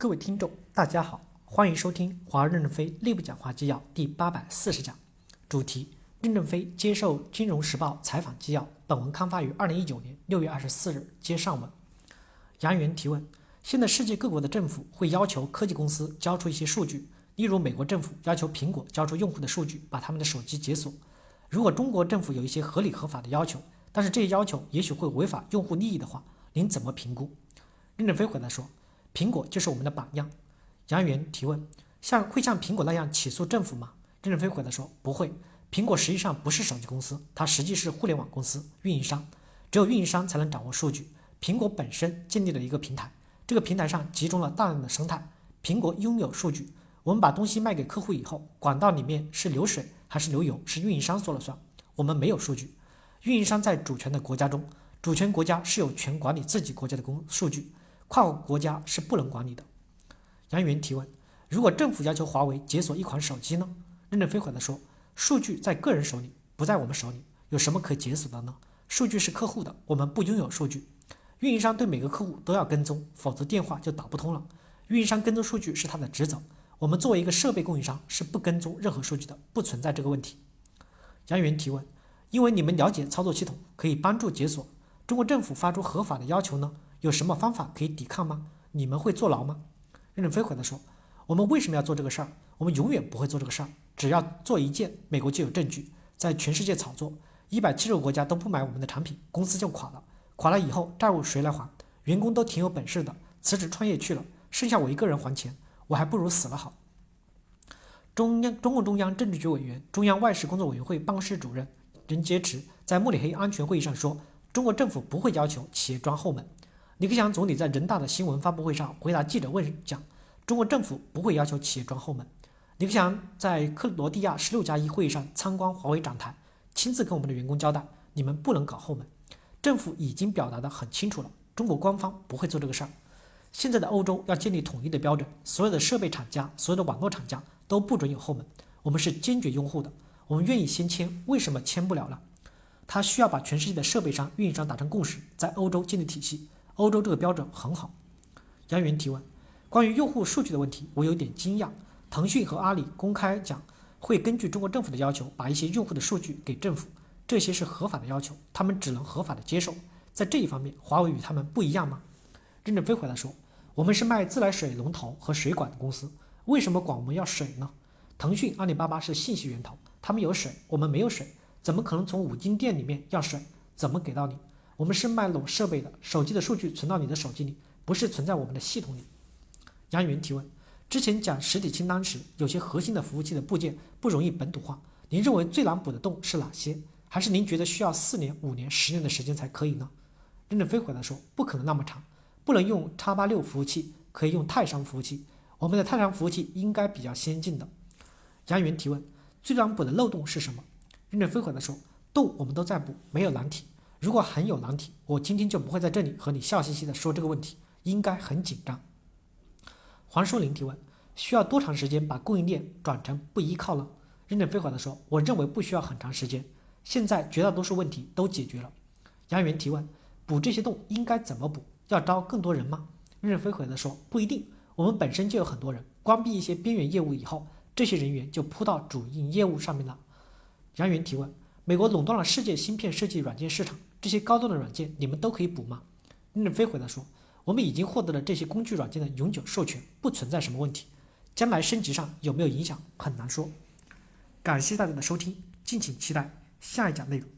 各位听众，大家好，欢迎收听华任正非内部讲话纪要第八百四十讲，主题：任正非接受《金融时报》采访纪要。本文刊发于二零一九年六月二十四日。接上文。杨元提问：现在世界各国的政府会要求科技公司交出一些数据，例如美国政府要求苹果交出用户的数据，把他们的手机解锁。如果中国政府有一些合理合法的要求，但是这些要求也许会违反用户利益的话，您怎么评估？任正非回答说。苹果就是我们的榜样。杨元提问：像会像苹果那样起诉政府吗？任正非回答说：不会。苹果实际上不是手机公司，它实际是互联网公司运营商。只有运营商才能掌握数据。苹果本身建立了一个平台，这个平台上集中了大量的生态。苹果拥有数据。我们把东西卖给客户以后，管道里面是流水还是流油，是运营商说了算。我们没有数据。运营商在主权的国家中，主权国家是有权管理自己国家的公数据。跨国国家是不能管理的。杨元提问：如果政府要求华为解锁一款手机呢？任正非回答说：数据在个人手里，不在我们手里，有什么可解锁的呢？数据是客户的，我们不拥有数据。运营商对每个客户都要跟踪，否则电话就打不通了。运营商跟踪数据是他的职责，我们作为一个设备供应商是不跟踪任何数据的，不存在这个问题。杨元提问：因为你们了解操作系统，可以帮助解锁。中国政府发出合法的要求呢？有什么方法可以抵抗吗？你们会坐牢吗？任正非回答说：“我们为什么要做这个事儿？我们永远不会做这个事儿。只要做一件，美国就有证据，在全世界炒作，一百七十个国家都不买我们的产品，公司就垮了。垮了以后，债务谁来还？员工都挺有本事的，辞职创业去了，剩下我一个人还钱，我还不如死了好。”中央中共中央政治局委员、中央外事工作委员会办公室主任任洁篪在慕尼黑安全会议上说：“中国政府不会要求企业装后门。”李克强总理在人大的新闻发布会上回答记者问讲：“中国政府不会要求企业装后门。”李克强在克罗地亚十六加一会议上参观华为展台，亲自跟我们的员工交代：“你们不能搞后门，政府已经表达的很清楚了，中国官方不会做这个事儿。”现在的欧洲要建立统一的标准，所有的设备厂家、所有的网络厂家都不准有后门，我们是坚决拥护的，我们愿意先签，为什么签不了了？他需要把全世界的设备商、运营商达成共识，在欧洲建立体系。欧洲这个标准很好。杨元提问：关于用户数据的问题，我有点惊讶。腾讯和阿里公开讲会根据中国政府的要求，把一些用户的数据给政府，这些是合法的要求，他们只能合法的接受。在这一方面，华为与他们不一样吗？任正非回答说：我们是卖自来水龙头和水管的公司，为什么管我们要水呢？腾讯、阿里巴巴是信息源头，他们有水，我们没有水，怎么可能从五金店里面要水？怎么给到你？我们是卖裸设备的，手机的数据存到你的手机里，不是存在我们的系统里。杨云提问：之前讲实体清单时，有些核心的服务器的部件不容易本土化，您认为最难补的洞是哪些？还是您觉得需要四年、五年、十年的时间才可以呢？任正非回答说：不可能那么长，不能用叉八六服务器，可以用泰山服务器。我们的泰山服务器应该比较先进的。杨云提问：最难补的漏洞是什么？任正非回答说：洞我们都在补，没有难题。如果很有难题，我今天就不会在这里和你笑嘻嘻的说这个问题，应该很紧张。黄淑玲提问：需要多长时间把供应链转成不依靠了？任正非回答说：我认为不需要很长时间，现在绝大多数问题都解决了。杨元提问：补这些洞应该怎么补？要招更多人吗？任正非回答说：不一定，我们本身就有很多人，关闭一些边缘业务以后，这些人员就扑到主营业务上面了。杨元提问：美国垄断了世界芯片设计软件市场。这些高端的软件你们都可以补吗？任正非回答说：“我们已经获得了这些工具软件的永久授权，不存在什么问题。将来升级上有没有影响，很难说。”感谢大家的收听，敬请期待下一讲内容。